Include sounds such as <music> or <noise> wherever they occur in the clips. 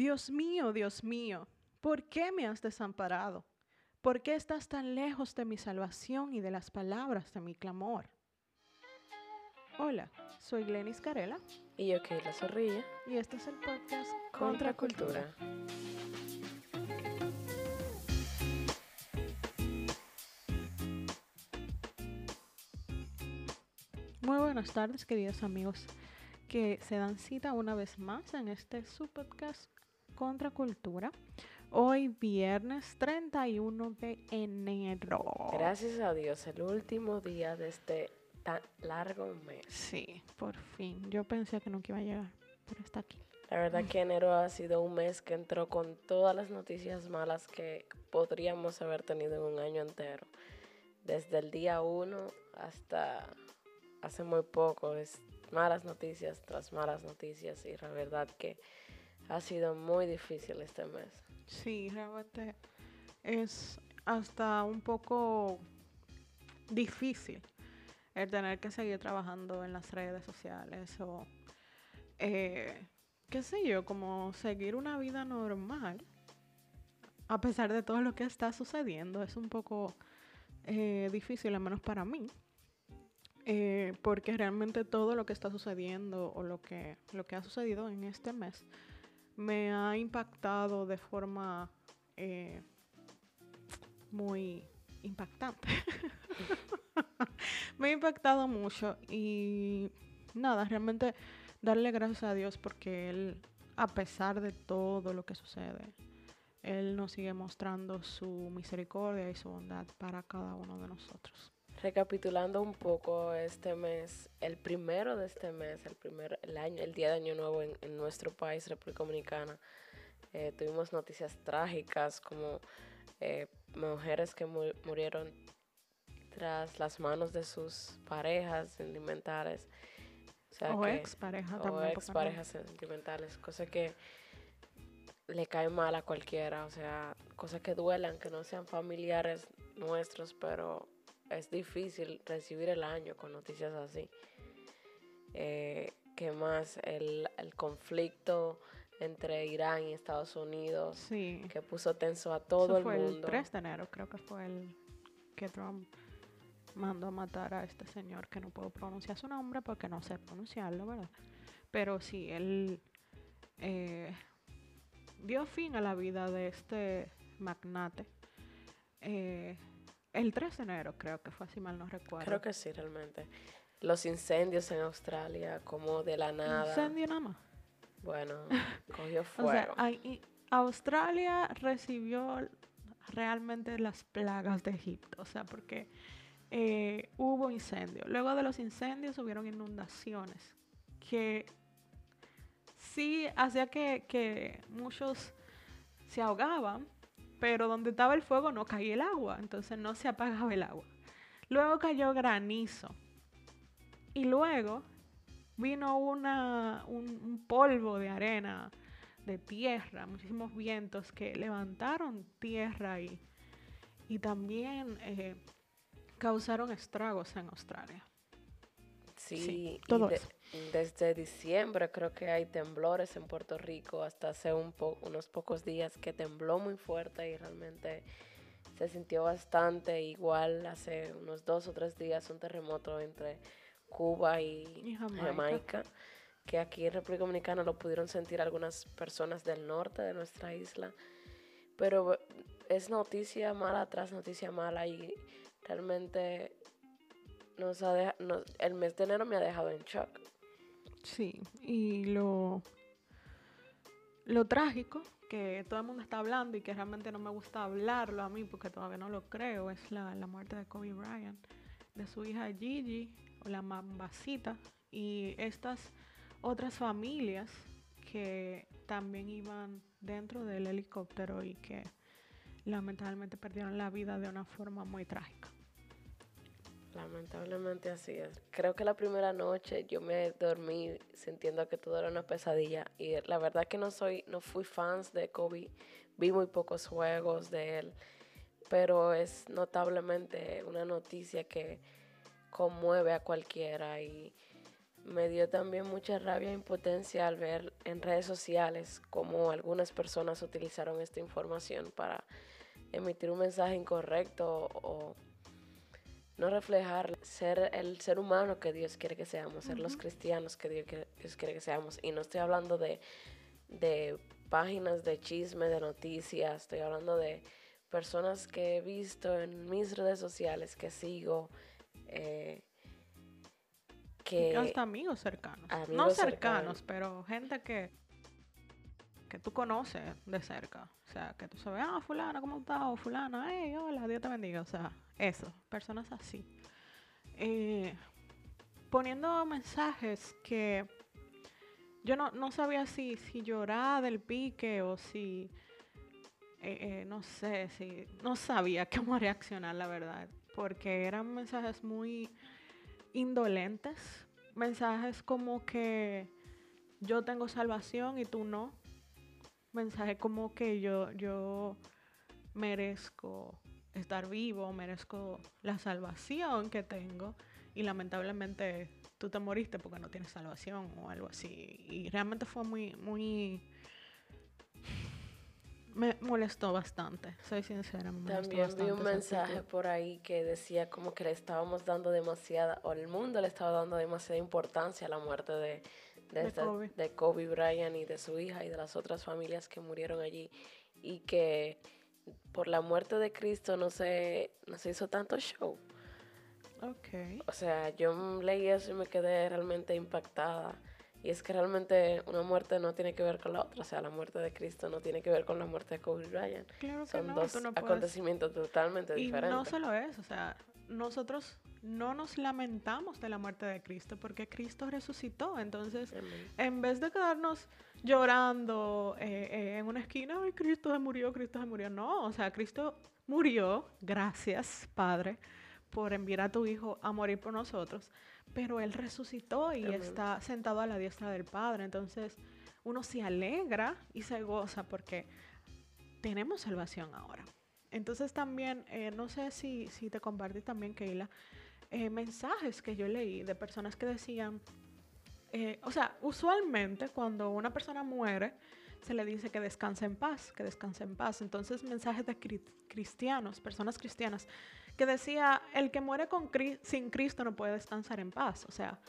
Dios mío, Dios mío, ¿por qué me has desamparado? ¿Por qué estás tan lejos de mi salvación y de las palabras de mi clamor? Hola, soy Glenis Carela. Y yo, Keila Zorrilla. Y este es el podcast Contra Cultura. Muy buenas tardes, queridos amigos que se dan cita una vez más en este su podcast Contra Cultura. Hoy viernes 31 de enero. Gracias a Dios, el último día de este tan largo mes. Sí, por fin. Yo pensé que nunca iba a llegar, pero está aquí. La verdad que enero ha sido un mes que entró con todas las noticias malas que podríamos haber tenido en un año entero. Desde el día 1 hasta hace muy poco. Es malas noticias tras malas noticias y la verdad que ha sido muy difícil este mes. Sí, realmente es hasta un poco difícil el tener que seguir trabajando en las redes sociales o, eh, qué sé yo, como seguir una vida normal a pesar de todo lo que está sucediendo. Es un poco eh, difícil, al menos para mí. Eh, porque realmente todo lo que está sucediendo o lo que, lo que ha sucedido en este mes me ha impactado de forma eh, muy impactante. <laughs> me ha impactado mucho y nada, realmente darle gracias a Dios porque Él, a pesar de todo lo que sucede, Él nos sigue mostrando su misericordia y su bondad para cada uno de nosotros. Recapitulando un poco este mes, el primero de este mes, el primer el año, el día de Año Nuevo en, nuestro país, República Dominicana, eh, tuvimos noticias trágicas como eh, mujeres que murieron tras las manos de sus parejas sentimentales. O, ex parejas O ex parejas sentimentales, cosa que le cae mal a cualquiera, o sea, cosas que duelan, que no sean familiares nuestros, pero es difícil recibir el año con noticias así. Eh, ¿Qué más? El, conflicto entre Irán y Estados Unidos, que puso tenso a todo el mundo. El 3 de enero creo que fue el que Trump mandó a matar a este señor, que no puedo pronunciar su nombre porque no sé pronunciarlo, ¿verdad? Pero sí, él eh, dio fin a la vida de este magnate. Eh, el 3 de enero creo que fue, si mal no recuerdo. Creo que sí, realmente. Los incendios en Australia, como de la nada. ¿Incendio nada más? Bueno, <laughs> cogió fuego. o sea, Australia recibió realmente las plagas de Egipto, o sea, porque eh, hubo incendios. Luego de los incendios hubieron inundaciones que sí hacía que, que muchos se ahogaban pero donde estaba el fuego no caía el agua, entonces no se apagaba el agua. Luego cayó granizo y luego vino una, un, polvo de arena, de tierra, muchísimos vientos que levantaron tierra y, y también eh, causaron estragos en Australia. Sí, todo desde diciembre creo que hay temblores en Puerto Rico, hasta hace un unos pocos días que tembló muy fuerte y realmente se sintió bastante. Igual hace unos dos o tres días un terremoto entre Cuba y, Jamaica. que aquí en República Dominicana lo pudieron sentir algunas personas del norte de nuestra isla. Pero es noticia mala tras noticia mala y realmente nos ha el mes de enero me ha dejado en shock. Sí, y lo, lo trágico que todo el mundo está hablando y que realmente no me gusta hablarlo a mí porque todavía no lo creo es la, muerte de Kobe Bryant, de su hija Gigi o la mambacita y estas otras familias que también iban dentro del helicóptero y que lamentablemente perdieron la vida de una forma muy trágica. Lamentablemente así es. Creo que la primera noche yo me dormí sintiendo que todo era una pesadilla y la verdad que no soy, no fui fans de Kobe, vi muy pocos juegos de él, pero es notablemente una noticia que conmueve a cualquiera y me dio también mucha rabia e impotencia al ver en redes sociales cómo algunas personas utilizaron esta información para emitir un mensaje incorrecto o no reflejar ser el ser humano que Dios quiere que seamos, ser los cristianos que Dios, quiere que seamos. Y no estoy hablando de, de páginas de chisme, de noticias, estoy hablando de personas que he visto en mis redes sociales, que sigo, eh, que... Hasta amigos cercanos. no cercanos, pero gente que, que tú conoces de cerca. O sea, que tú sabes, ah, fulana, ¿cómo estás? O fulana, hey, hola, Dios te bendiga. O sea, eso, personas así. Eh, poniendo mensajes que yo no, sabía si, si llorar del pique o si, eh, eh, no sé, si no sabía <laughs> cómo reaccionar, la verdad, porque eran mensajes muy indolentes, mensajes como que yo tengo salvación y tú no, mensajes como que yo, yo merezco estar vivo, merezco la salvación que tengo y lamentablemente tú te moriste porque no tienes salvación o algo así. Y realmente fue muy, muy... Me molestó bastante, soy sincera. También vi un mensaje por ahí que decía como que le estábamos dando demasiada, o el mundo le estaba dando demasiada importancia a la muerte de, de, Kobe. de Kobe Bryant y de su hija y de las otras familias que murieron allí. Y que por la muerte de Cristo no se, no se hizo tanto show. Okay. O sea, yo leí eso y me quedé realmente impactada. Y es que realmente una muerte no tiene que ver con la otra. O sea, la muerte de Cristo no tiene que ver con la muerte de Kobe Bryant. Claro Son no, dos acontecimientos totalmente diferentes. Y no solo eso, o sea, nosotros no nos lamentamos de la muerte de Cristo porque Cristo resucitó. Entonces, en vez de quedarnos llorando eh, eh, en una esquina, ay, Cristo se murió, Cristo se murió. No, o sea, Cristo murió, gracias, Padre, por enviar a tu Hijo a morir por nosotros. Pero Él resucitó y está sentado a la diestra del Padre. Entonces, uno se alegra y se goza porque tenemos salvación ahora. Entonces también, eh, no sé si, si te compartí también, Keila, eh, mensajes que yo leí de personas que decían, eh, o sea, usualmente cuando una persona muere, se le dice que descanse en paz, que descanse en paz. Entonces, mensajes de cristianos, personas cristianas, que decía, el que muere con sin Cristo no puede descansar en paz. O sea...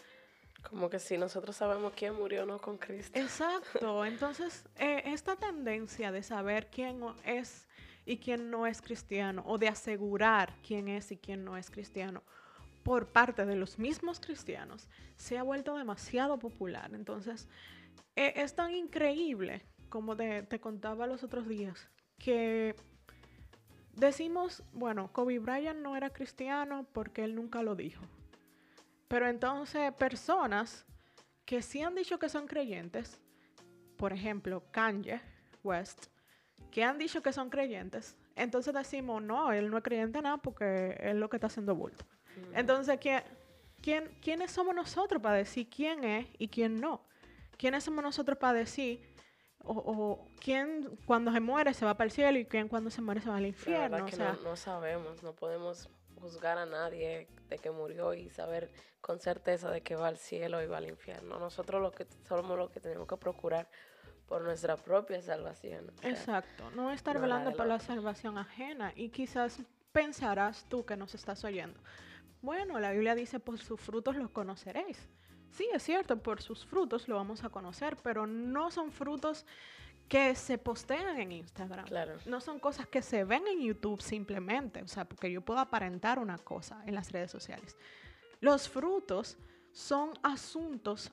Como que si nosotros sabemos quién murió no con Cristo. Exacto. <laughs> Entonces, esta tendencia de saber quién es y quién no es cristiano, o de asegurar quién es y quién no es cristiano, por parte de los mismos cristianos se ha vuelto demasiado popular. Entonces, e, es tan increíble, como te, contaba los otros días, que decimos, bueno, Kobe Bryant no era cristiano porque él nunca lo dijo. Pero entonces personas que sí han dicho que son creyentes, por ejemplo, Kanye West, que han dicho que son creyentes, entonces decimos, no, él no es creyente nada porque es lo que está haciendo bulto. Entonces, ¿quién, quién, ¿quiénes somos nosotros para decir quién es y quién no? ¿Quiénes somos nosotros para decir, o, quién cuando se muere se va para el cielo y quién cuando se muere se va al infierno? o sea, no, sabemos, no podemos juzgar a nadie de que murió y saber con certeza de que va al cielo y va al infierno. Nosotros lo que somos lo que tenemos que procurar por nuestra propia salvación. Exacto, no estar velando por la salvación ajena y quizás pensarás tú que nos estás oyendo. Bueno, la Biblia dice, por sus frutos los conoceréis. Sí, es cierto, por sus frutos lo vamos a conocer, pero no son frutos que se postean en Instagram. Claro. No son cosas que se ven en YouTube simplemente, o sea, porque yo puedo aparentar una cosa en las redes sociales. Los frutos son asuntos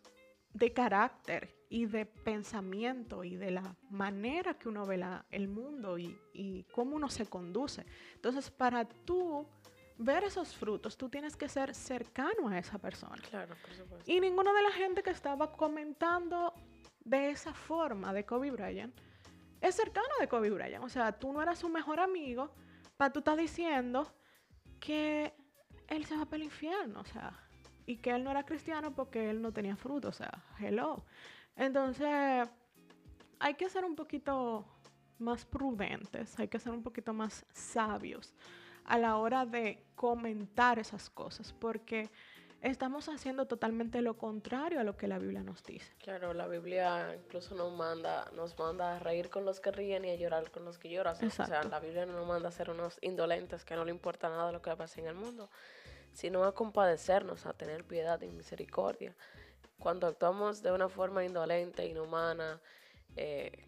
de carácter y de pensamiento y de la manera que uno ve el mundo y, y cómo uno se conduce. Entonces, para tú ver esos frutos, tú tienes que ser cercano a esa persona. Claro, por supuesto. Y ninguna de la gente que estaba comentando de esa forma de Kobe Bryant es cercano de Kobe Bryant. O sea, tú no eras su mejor amigo, para tú estás diciendo que él se va para el infierno, o sea, y que él no era cristiano porque él no tenía fruto, o sea, hello. Entonces, hay que ser un poquito más prudentes, hay que ser un poquito más sabios a la hora de comentar esas cosas, porque estamos haciendo totalmente lo contrario a lo que la Biblia nos dice. Claro, la Biblia incluso nos manda, nos manda a reír con los que ríen y a llorar con los que lloran. O sea, la Biblia no nos manda a ser unos indolentes que no le importa nada lo que pasa en el mundo, sino a compadecernos, a tener piedad y misericordia. Cuando actuamos de una forma indolente, inhumana, eh,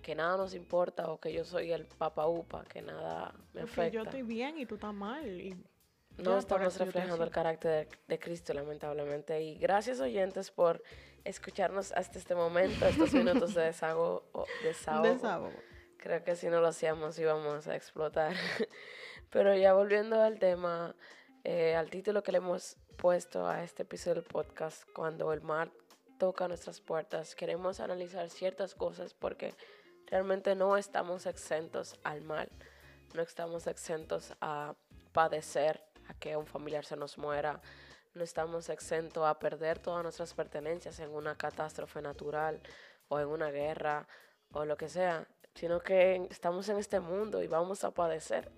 que nada nos importa o que yo soy el papa upa, que nada me Porque afecta. yo estoy bien y tú estás mal y no estamos reflejando el carácter de, Cristo, lamentablemente. Y gracias, oyentes, por escucharnos hasta este momento, estos minutos de desahogo. desahogo. Creo que si no lo hacíamos íbamos a explotar. <laughs> Pero ya volviendo al tema, eh, al título que le hemos puesto a este episodio del podcast, cuando el mal toca nuestras puertas, queremos analizar ciertas cosas porque realmente no estamos exentos al mal, no estamos exentos a padecer que un familiar se nos muera, no estamos exentos a perder todas nuestras pertenencias en una catástrofe natural o en una guerra o lo que sea, sino que estamos en este mundo y vamos a padecer.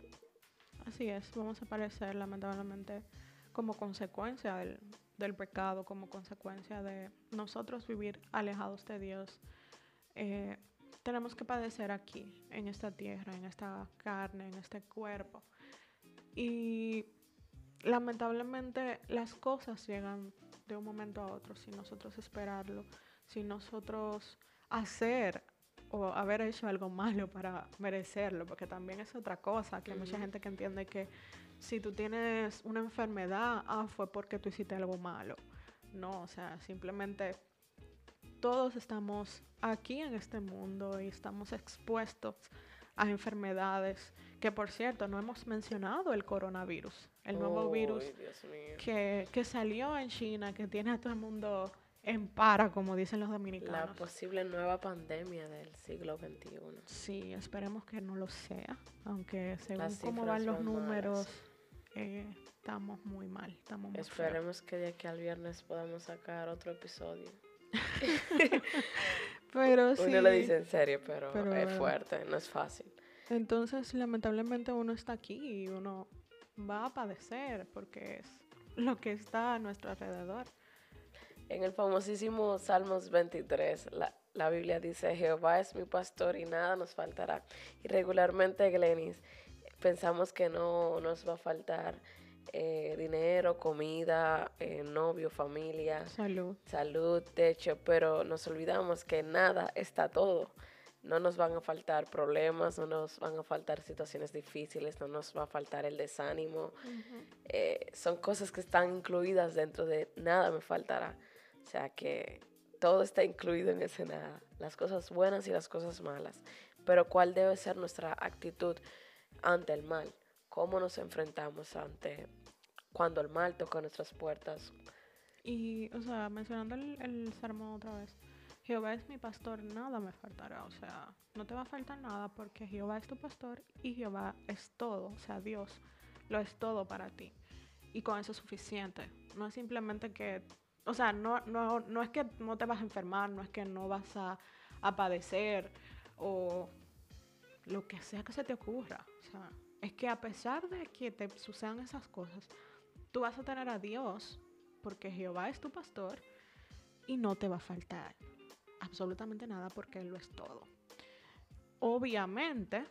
Así es, vamos a padecer lamentablemente como consecuencia del, del pecado, como consecuencia de nosotros vivir alejados de Dios. Eh, tenemos que padecer aquí, en esta tierra, en esta carne, en este cuerpo. Y lamentablemente las cosas llegan de un momento a otro sin nosotros esperarlo, sin nosotros hacer o haber hecho algo malo para merecerlo, porque también es otra cosa, que hay mucha gente que entiende que si tú tienes una enfermedad, ah, fue porque tú hiciste algo malo. No, o sea, simplemente todos estamos aquí en este mundo y estamos expuestos a enfermedades, que por cierto, no hemos mencionado el coronavirus el nuevo virus que, que, salió en China, que tiene a todo el mundo en para, como dicen los dominicanos. La posible nueva pandemia del siglo XXI. Sí, esperemos que no lo sea, aunque según cómo van los números, eh, estamos muy mal. Estamos esperemos que de aquí al viernes podamos sacar otro episodio. <laughs> pero sí. Uno lo dice en serio, pero, pero es fuerte, no es fácil. Entonces, lamentablemente uno está aquí y uno va a padecer porque es lo que está a nuestro alrededor. En el famosísimo Salmos 23, la, la Biblia dice, Jehová es mi pastor y nada nos faltará. Y regularmente, Glenis, pensamos que no nos va a faltar eh, dinero, comida, eh, novio, familia, salud. salud, techo, pero nos olvidamos que nada está todo no nos van a faltar problemas, no nos van a faltar situaciones difíciles, no nos va a faltar el desánimo. Eh, son cosas que están incluidas dentro de nada me faltará. O sea que todo está incluido en ese nada, las cosas buenas y las cosas malas. Pero ¿cuál debe ser nuestra actitud ante el mal? ¿Cómo nos enfrentamos ante cuando el mal toca nuestras puertas? Y, o sea, mencionando el, el sermón otra vez, Jehová es mi pastor, nada me faltará. O sea, no te va a faltar nada porque Jehová es tu pastor y Jehová es todo. O sea, Dios lo es todo para ti. Y con eso es suficiente. No es simplemente que, o sea, no, no, no es que no te vas a enfermar, no es que no vas a, a padecer o lo que sea que se te ocurra. O sea, es que a pesar de que te sucedan esas cosas, tú vas a tener a Dios porque Jehová es tu pastor y no te va a faltar absolutamente nada porque Él lo es todo. Obviamente,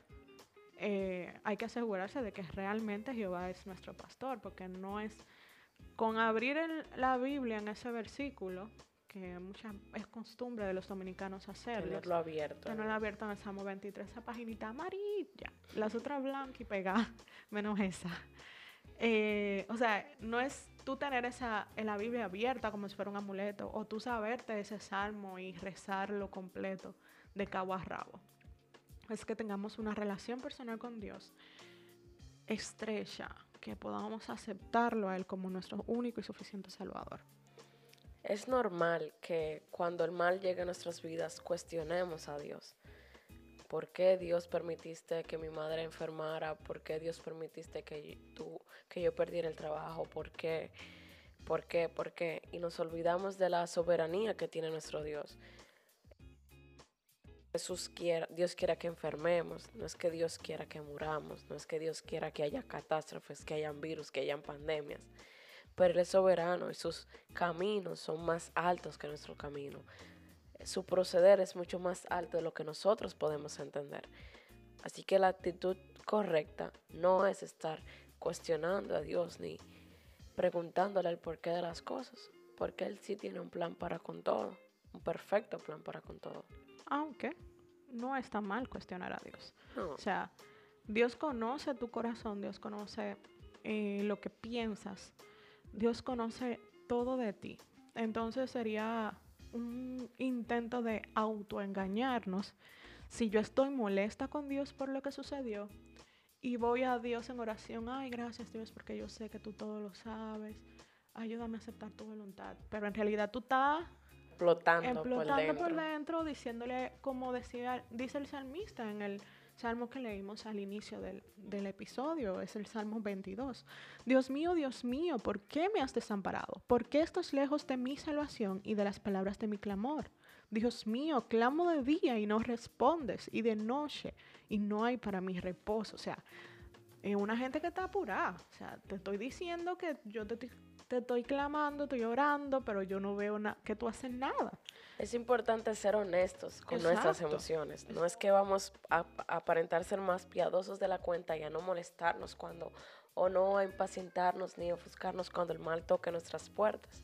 eh, hay que asegurarse de que realmente Jehová es nuestro pastor, porque no es con abrir la Biblia en ese versículo, que mucha, es costumbre de los dominicanos hacerlo. Tenerlo abierto. Tenerlo abierto en el Salmo 23, esa paginita amarilla, las otras blancas y pegadas, <laughs> menos esa. Eh, o sea, no es tú tener esa en la Biblia abierta como si fuera un amuleto, o tú saberte ese salmo y rezarlo completo de cabo a rabo. Es que tengamos una relación personal con Dios estrecha, que podamos aceptarlo a Él como nuestro único y suficiente Salvador. Es normal que cuando el mal llegue a nuestras vidas cuestionemos a Dios. ¿Por qué Dios permitiste que mi madre enfermara? ¿Por qué Dios permitiste que, tú, que yo perdiera el trabajo? ¿Por qué? ¿Por qué? ¿Por qué? Y nos olvidamos de la soberanía que tiene nuestro Dios. Jesús quiera, Dios quiera que enfermemos, no es que Dios quiera que muramos, no es que Dios quiera que haya catástrofes, que hayan virus, que hayan pandemias, pero Él es soberano y sus caminos son más altos que nuestro camino. Su proceder es mucho más alto de lo que nosotros podemos entender. Así que la actitud correcta no es estar cuestionando a Dios ni preguntándole el porqué de las cosas, porque Él sí tiene un plan para con todo, un perfecto plan para con todo. Aunque no está mal cuestionar a Dios. O sea, Dios conoce tu corazón, Dios conoce eh, lo que piensas, Dios conoce todo de ti. Entonces sería un intento de autoengañarnos si yo estoy molesta con Dios por lo que sucedió y voy a Dios en oración, ay, gracias Dios porque yo sé que tú todo lo sabes, ayúdame a aceptar tu voluntad. Pero en realidad tú estás explotando, por, dentro. por dentro, diciéndole, como decía, dice el salmista en el salmo que leímos al inicio del, del, episodio, es el Salmo 22. Dios mío, Dios mío, ¿por qué me has desamparado? ¿Por qué estás lejos de mi salvación y de las palabras de mi clamor? Dios mío, clamo de día y no respondes, y de noche y no hay para mi reposo. O sea, es una gente que está apurada. O sea, te estoy diciendo que yo te, te estoy clamando, estoy orando, pero yo no veo que tú haces nada. Es importante ser honestos con nuestras emociones. No es que vamos a, aparentar ser más piadosos de la cuenta y a no molestarnos cuando, o no a impacientarnos ni ofuscarnos cuando el mal toque nuestras puertas.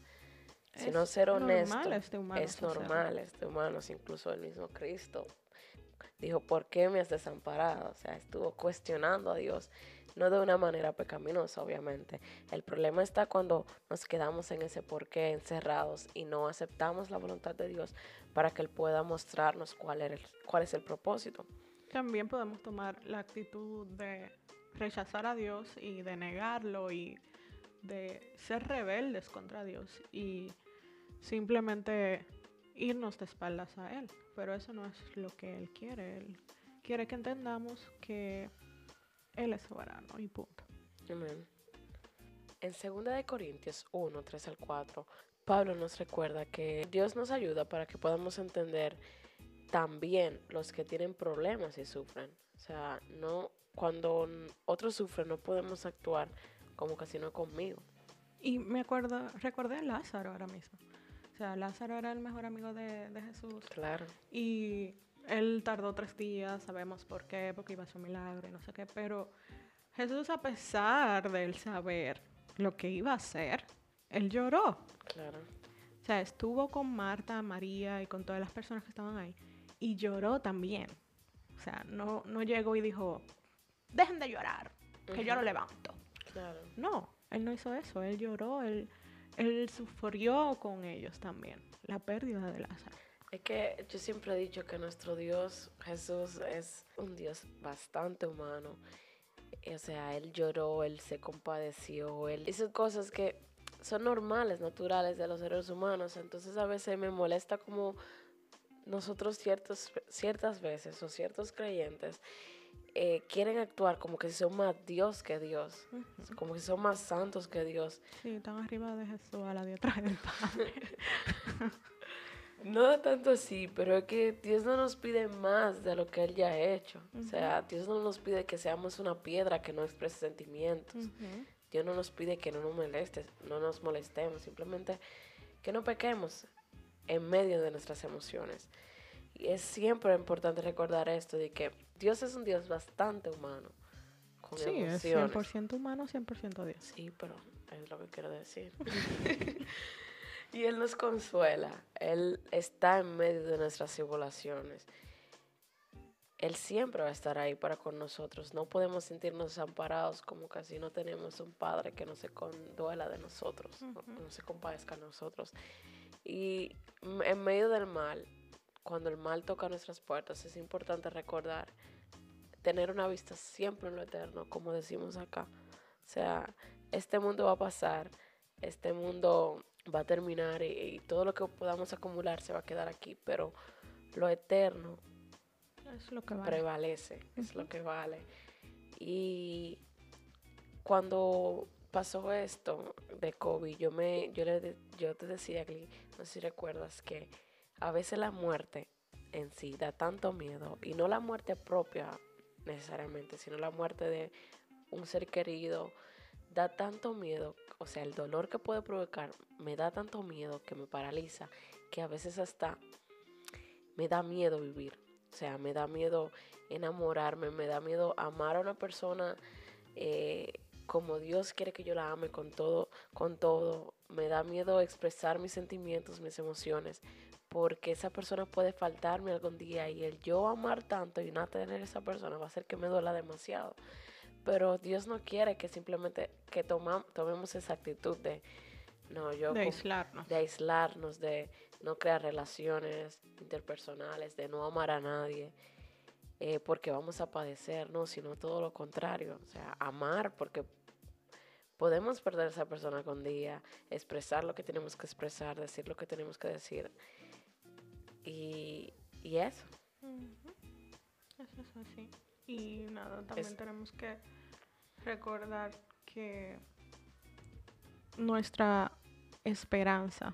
Sino ser honesto. Este es normal, este humanos, incluso el mismo Cristo dijo, ¿por qué me has desamparado? O sea, estuvo cuestionando a Dios no de una manera pecaminosa, obviamente. El problema está cuando nos quedamos en ese por qué encerrados y no aceptamos la voluntad de Dios para que Él pueda mostrarnos cuál, es cuál es el propósito. También podemos tomar la actitud de rechazar a Dios y de negarlo y de ser rebeldes contra Dios y simplemente irnos de espaldas a Él. Pero eso no es lo que Él quiere. Él quiere que entendamos que él es soberano y punto. Amén. En 2 Corintios 1, 3 al 4, Pablo nos recuerda que Dios nos ayuda para que podamos entender también los que tienen problemas y sufren. O sea, no cuando otros sufren no podemos actuar como que si no conmigo. Y me acuerdo, recordé a Lázaro ahora mismo. O sea, Lázaro era el mejor amigo de, de Jesús. Claro. Y él tardó tres días, sabemos por qué, porque iba a ser un milagro y no sé qué, pero Jesús a pesar de él saber lo que iba a hacer, él lloró. Claro. O sea, estuvo con Marta, María y con todas las personas que estaban ahí y lloró también. O sea, no, no llegó y dijo, dejen de llorar, que yo lo levanto. Claro. No, él no hizo eso, él lloró, él, él sufrió con ellos también la pérdida de Lázaro. Es que yo siempre he dicho que nuestro Dios, Jesús, es un Dios bastante humano. O sea, Él lloró, Él se compadeció, Él hizo cosas que son normales, naturales de los seres humanos. Entonces a veces me molesta como nosotros ciertos, ciertas veces o ciertos creyentes eh, quieren actuar como que son más Dios que Dios, como que son más santos que Dios. Sí, están arriba de Jesús a la diestra del Padre. <laughs> No tanto así, pero es que Dios no nos pide más de lo que Él ya ha hecho. O sea, Dios no nos pide que seamos una piedra que no exprese sentimientos. Dios no nos pide que no nos molestes, no nos molestemos, simplemente que no pequemos en medio de nuestras emociones. Y es siempre importante recordar esto de que Dios es un Dios bastante humano. Con sí, es 100% humano, 100% Dios. Sí, pero es lo que quiero decir. <laughs> Y Él nos consuela. Él está en medio de nuestras tribulaciones. Él siempre va a estar ahí para con nosotros. No podemos sentirnos desamparados como casi no tenemos un Padre que no se conduela de nosotros, no, se compadezca de nosotros. Y en medio del mal, cuando el mal toca nuestras puertas, es importante recordar, tener una vista siempre en lo eterno, como decimos acá. O sea, este mundo va a pasar, este mundo va a terminar y, todo lo que podamos acumular se va a quedar aquí, pero lo eterno es lo que prevalece, es lo que vale. Y cuando pasó esto de COVID, yo me yo le yo te decía, no sé si recuerdas que a veces la muerte en sí da tanto miedo y no la muerte propia necesariamente, sino la muerte de un ser querido, da tanto miedo, o sea, el dolor que puede provocar me da tanto miedo que me paraliza, que a veces hasta me da miedo vivir. O sea, me da miedo enamorarme, me da miedo amar a una persona eh, como Dios quiere que yo la ame con todo, con todo. Me da miedo expresar mis sentimientos, mis emociones, porque esa persona puede faltarme algún día y el yo amar tanto y no tener esa persona va a hacer que me duela demasiado. Pero Dios no quiere que simplemente que tomemos esa actitud de no, yo de aislarnos. De aislarnos, de no crear relaciones interpersonales, de no amar a nadie. Eh, porque vamos a padecer, no, sino todo lo contrario. O sea, amar porque podemos perder a esa persona con día, expresar lo que tenemos que expresar, decir lo que tenemos que decir. Y, eso. Eso es así. Y nada, también tenemos que recordar que nuestra esperanza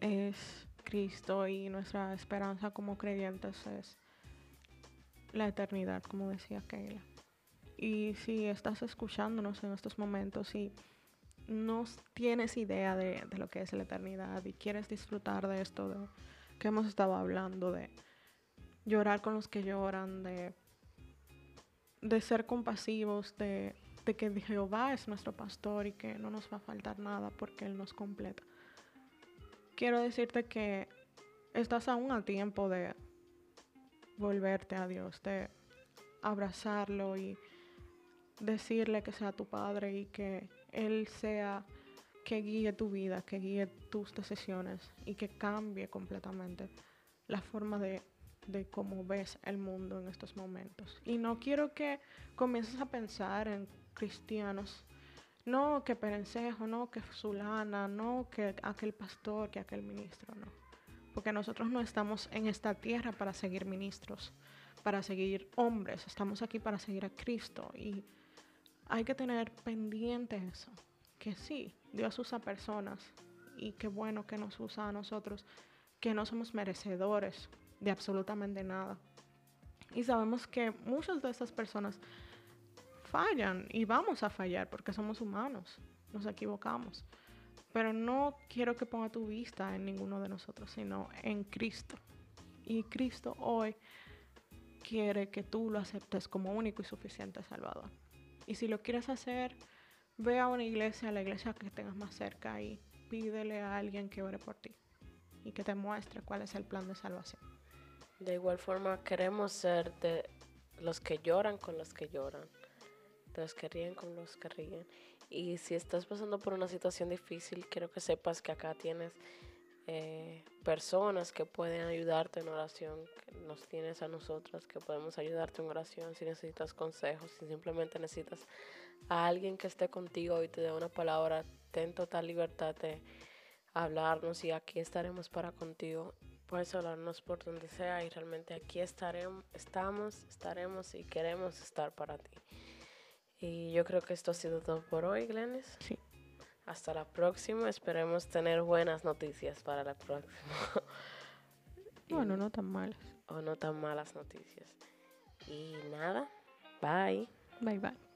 es Cristo y nuestra esperanza como creyentes es la eternidad, como decía Keila. Y si estás escuchándonos en estos momentos y no tienes idea de, de, lo que es la eternidad y quieres disfrutar de esto de, que hemos estado hablando, de llorar con los que lloran, de, de ser compasivos, de, de que Jehová es nuestro pastor y que no nos va a faltar nada porque Él nos completa. Quiero decirte que estás aún a tiempo de volverte a Dios, de abrazarlo y decirle que sea tu padre y que Él sea que guíe tu vida, que guíe tus decisiones y que cambie completamente la forma de, de cómo ves el mundo en estos momentos. Y no quiero que comiences a pensar en cristianos, no que Perencejo, no que Zulana, no que aquel pastor, que aquel ministro, no. Porque nosotros no estamos en esta tierra para seguir ministros, para seguir hombres, estamos aquí para seguir a Cristo y hay que tener pendiente eso, que sí, Dios usa personas y qué bueno que nos usa a nosotros, que no somos merecedores de absolutamente nada. Y sabemos que muchas de esas personas fallan y vamos a fallar porque somos humanos, nos equivocamos. Pero no quiero que ponga tu vista en ninguno de nosotros, sino en Cristo. Y Cristo hoy quiere que tú lo aceptes como único y suficiente Salvador. Y si lo quieres hacer, ve a una iglesia, a la iglesia que tengas más cerca y pídele a alguien que ore por ti y que te muestre cuál es el plan de salvación. De igual forma, queremos ser de los que lloran con los que lloran, de los que ríen con los que ríen. Y si estás pasando por una situación difícil, quiero que sepas que acá tienes eh, personas que pueden ayudarte en oración, que nos tienes a nosotras, que podemos ayudarte en oración si necesitas consejos, si simplemente necesitas a alguien que esté contigo y te dé una palabra, ten total libertad de hablarnos y aquí estaremos para contigo. Puedes hablarnos por donde sea y realmente aquí estaremos, estamos, estaremos y queremos estar para ti. Y yo creo que esto ha sido todo por hoy, Glenis. Sí. Hasta la próxima. Esperemos tener buenas noticias para la próxima. <laughs> bueno, no tan malas. O no tan malas noticias. Y nada, bye. Bye bye.